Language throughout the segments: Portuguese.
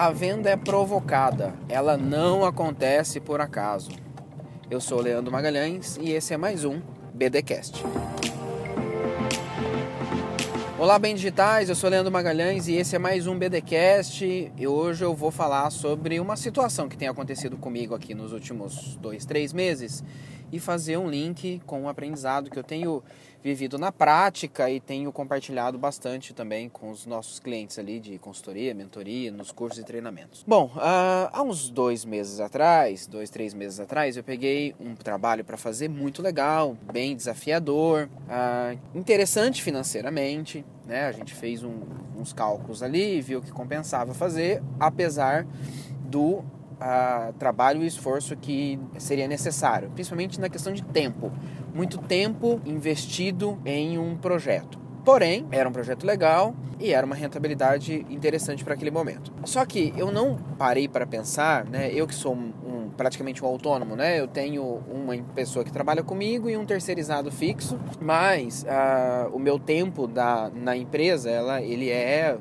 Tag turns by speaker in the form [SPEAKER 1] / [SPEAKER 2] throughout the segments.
[SPEAKER 1] A venda é provocada, ela não acontece por acaso. Eu sou Leandro Magalhães e esse é mais um BDcast. Olá, bem digitais, eu sou Leandro Magalhães e esse é mais um BDcast e hoje eu vou falar sobre uma situação que tem acontecido comigo aqui nos últimos dois, três meses e fazer um link com o aprendizado que eu tenho vivido na prática e tenho compartilhado bastante também com os nossos clientes ali de consultoria, mentoria, nos cursos e treinamentos. Bom, uh, há uns dois meses atrás, dois, três meses atrás, eu peguei um trabalho para fazer muito legal, bem desafiador, uh, interessante financeiramente, né? A gente fez um, uns cálculos ali, viu que compensava fazer, apesar do a trabalho e esforço que seria necessário, principalmente na questão de tempo. Muito tempo investido em um projeto. Porém, era um projeto legal e era uma rentabilidade interessante para aquele momento. Só que eu não parei para pensar, né? Eu que sou um, praticamente um autônomo, né? Eu tenho uma pessoa que trabalha comigo e um terceirizado fixo, mas uh, o meu tempo da, na empresa, ela, ele é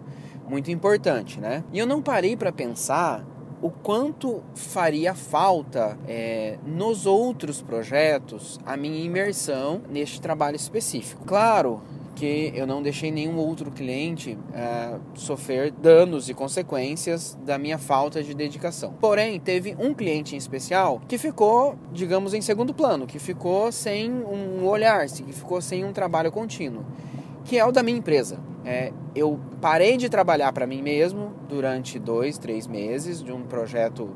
[SPEAKER 1] muito importante, né? E eu não parei para pensar o quanto faria falta é, nos outros projetos a minha imersão neste trabalho específico. Claro que eu não deixei nenhum outro cliente é, sofrer danos e consequências da minha falta de dedicação. Porém, teve um cliente em especial que ficou, digamos, em segundo plano, que ficou sem um olhar, que ficou sem um trabalho contínuo, que é o da minha empresa. É, eu parei de trabalhar para mim mesmo durante dois, três meses de um projeto.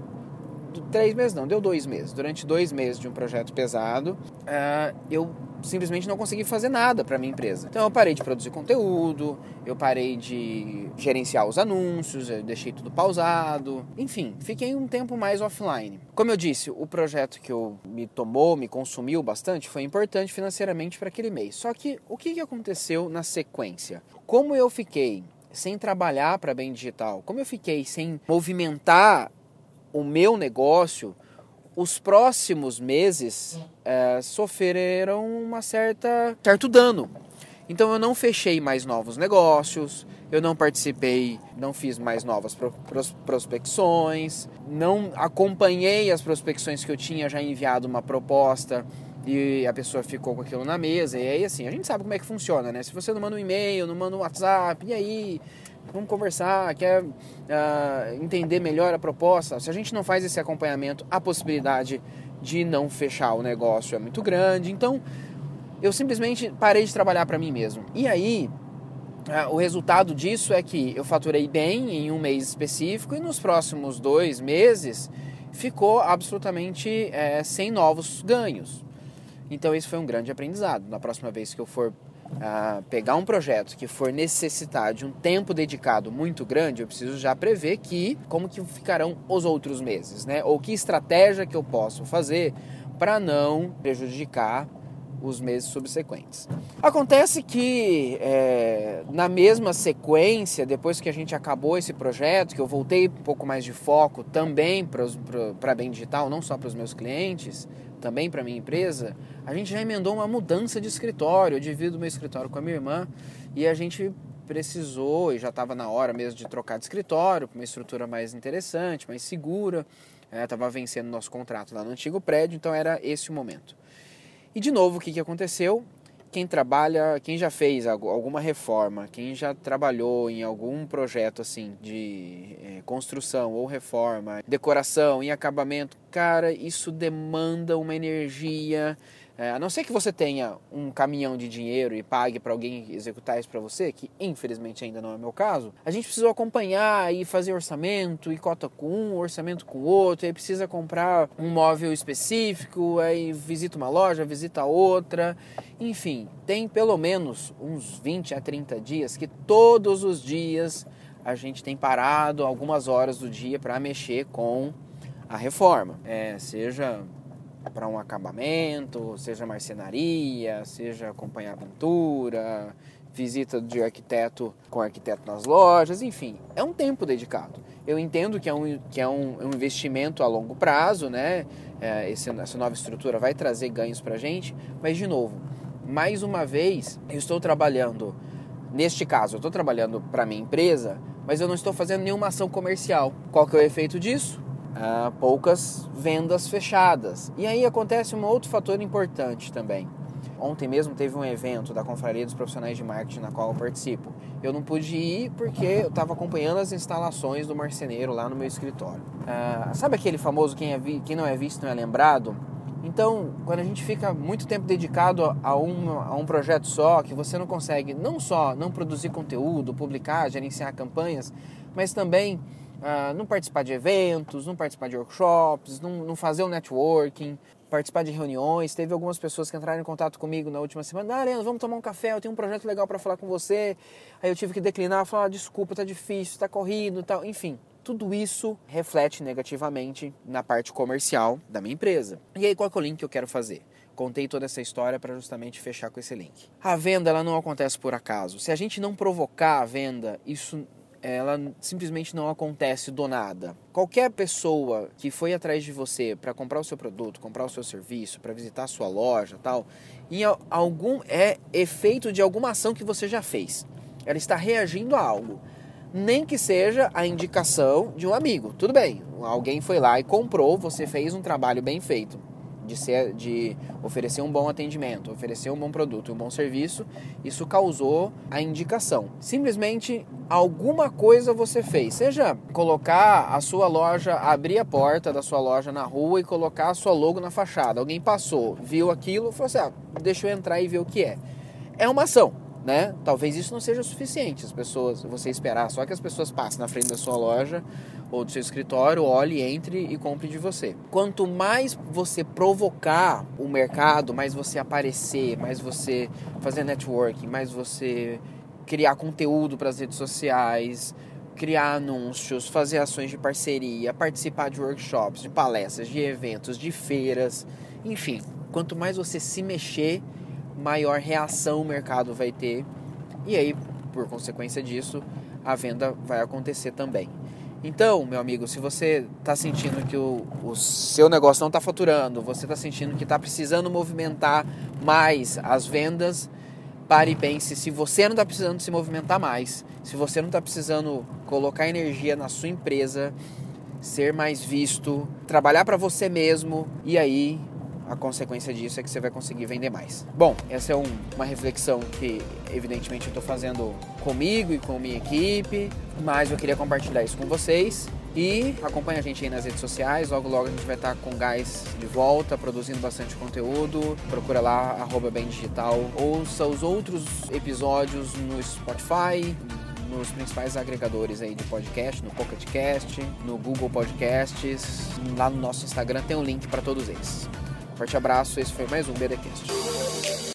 [SPEAKER 1] Três meses não, deu dois meses. Durante dois meses de um projeto pesado, uh, eu simplesmente não consegui fazer nada para minha empresa. Então eu parei de produzir conteúdo, eu parei de gerenciar os anúncios, eu deixei tudo pausado, enfim, fiquei um tempo mais offline. Como eu disse, o projeto que eu me tomou, me consumiu bastante, foi importante financeiramente para aquele mês. Só que o que aconteceu na sequência? Como eu fiquei sem trabalhar para bem digital, como eu fiquei sem movimentar o meu negócio, os próximos meses é, sofreram uma certa certo dano. Então eu não fechei mais novos negócios, eu não participei, não fiz mais novas prospecções, não acompanhei as prospecções que eu tinha já enviado uma proposta e a pessoa ficou com aquilo na mesa. E aí assim, a gente sabe como é que funciona, né? Se você não manda um e-mail, não manda um WhatsApp, e aí? Vamos conversar, quer uh, entender melhor a proposta. Se a gente não faz esse acompanhamento, a possibilidade de não fechar o negócio é muito grande. Então, eu simplesmente parei de trabalhar para mim mesmo. E aí, uh, o resultado disso é que eu faturei bem em um mês específico e nos próximos dois meses ficou absolutamente é, sem novos ganhos. Então, esse foi um grande aprendizado. Na próxima vez que eu for pegar um projeto que for necessitar de um tempo dedicado muito grande, eu preciso já prever que como que ficarão os outros meses, né? Ou que estratégia que eu posso fazer para não prejudicar os meses subsequentes. Acontece que é, na mesma sequência, depois que a gente acabou esse projeto, que eu voltei um pouco mais de foco também para bem digital, não só para os meus clientes, também para minha empresa, a gente já emendou uma mudança de escritório. Eu divido meu escritório com a minha irmã e a gente precisou e já estava na hora mesmo de trocar de escritório para uma estrutura mais interessante, mais segura. Estava é, vencendo nosso contrato lá no antigo prédio, então era esse o momento. E de novo, o que, que aconteceu? Quem trabalha, quem já fez alguma reforma, quem já trabalhou em algum projeto assim de é, construção ou reforma, decoração e acabamento, cara, isso demanda uma energia é, a não ser que você tenha um caminhão de dinheiro e pague para alguém executar isso para você, que infelizmente ainda não é meu caso, a gente precisa acompanhar e fazer orçamento, e cota com um, orçamento com outro, aí precisa comprar um móvel específico, aí visita uma loja, visita outra, enfim, tem pelo menos uns 20 a 30 dias que todos os dias a gente tem parado algumas horas do dia para mexer com a reforma, é, seja para um acabamento, seja marcenaria, seja acompanhar pintura, visita de arquiteto com arquiteto nas lojas, enfim, é um tempo dedicado. Eu entendo que é um, que é um, um investimento a longo prazo, né? É, esse, essa nova estrutura vai trazer ganhos para gente, mas de novo, mais uma vez, eu estou trabalhando, neste caso, eu estou trabalhando para minha empresa, mas eu não estou fazendo nenhuma ação comercial. Qual que é o efeito disso? Ah, poucas vendas fechadas. E aí acontece um outro fator importante também. Ontem mesmo teve um evento da Confraria dos Profissionais de Marketing na qual eu participo. Eu não pude ir porque eu estava acompanhando as instalações do marceneiro lá no meu escritório. Ah, sabe aquele famoso quem, é vi, quem não é visto não é lembrado? Então, quando a gente fica muito tempo dedicado a um, a um projeto só, que você não consegue não só não produzir conteúdo, publicar, gerenciar campanhas, mas também uh, não participar de eventos, não participar de workshops, não, não fazer o um networking, participar de reuniões. Teve algumas pessoas que entraram em contato comigo na última semana. Ah, Arena, vamos tomar um café, eu tenho um projeto legal para falar com você. Aí eu tive que declinar, falar, ah, desculpa, tá difícil, tá corrido tal. Enfim, tudo isso reflete negativamente na parte comercial da minha empresa. E aí, qual é o link que eu quero fazer? Contei toda essa história para justamente fechar com esse link. A venda ela não acontece por acaso. Se a gente não provocar a venda, isso ela simplesmente não acontece do nada. Qualquer pessoa que foi atrás de você para comprar o seu produto, comprar o seu serviço, para visitar a sua loja, tal, em algum é efeito de alguma ação que você já fez. Ela está reagindo a algo nem que seja a indicação de um amigo. Tudo bem, alguém foi lá e comprou, você fez um trabalho bem feito de, ser, de oferecer um bom atendimento, oferecer um bom produto, um bom serviço, isso causou a indicação. Simplesmente alguma coisa você fez, seja colocar a sua loja, abrir a porta da sua loja na rua e colocar a sua logo na fachada. Alguém passou, viu aquilo, falou assim: ah, deixa eu entrar e ver o que é. É uma ação né? Talvez isso não seja suficiente, as pessoas, você esperar só que as pessoas passem na frente da sua loja ou do seu escritório, olhe, entre e compre de você. Quanto mais você provocar o mercado, mais você aparecer, mais você fazer networking, mais você criar conteúdo para as redes sociais, criar anúncios, fazer ações de parceria, participar de workshops, de palestras, de eventos, de feiras, enfim, quanto mais você se mexer, maior reação o mercado vai ter e aí, por consequência disso, a venda vai acontecer também. Então, meu amigo, se você está sentindo que o, o, seu negócio não está faturando, você está sentindo que está precisando movimentar mais as vendas, pare e pense se você não está precisando se movimentar mais, se você não está precisando colocar energia na sua empresa, ser mais visto, trabalhar para você mesmo e aí a consequência disso é que você vai conseguir vender mais. Bom, essa é um, uma reflexão que evidentemente eu estou fazendo comigo e com minha equipe, mas eu queria compartilhar isso com vocês. E acompanha a gente aí nas redes sociais, logo logo a gente vai estar com gás de volta, produzindo bastante conteúdo. Procura lá, arroba bem digital. Ouça os outros episódios no Spotify, nos principais agregadores aí de podcast, no Pocket Cast, no Google Podcasts, lá no nosso Instagram tem um link para todos eles. Forte abraço, esse foi mais um BDcast.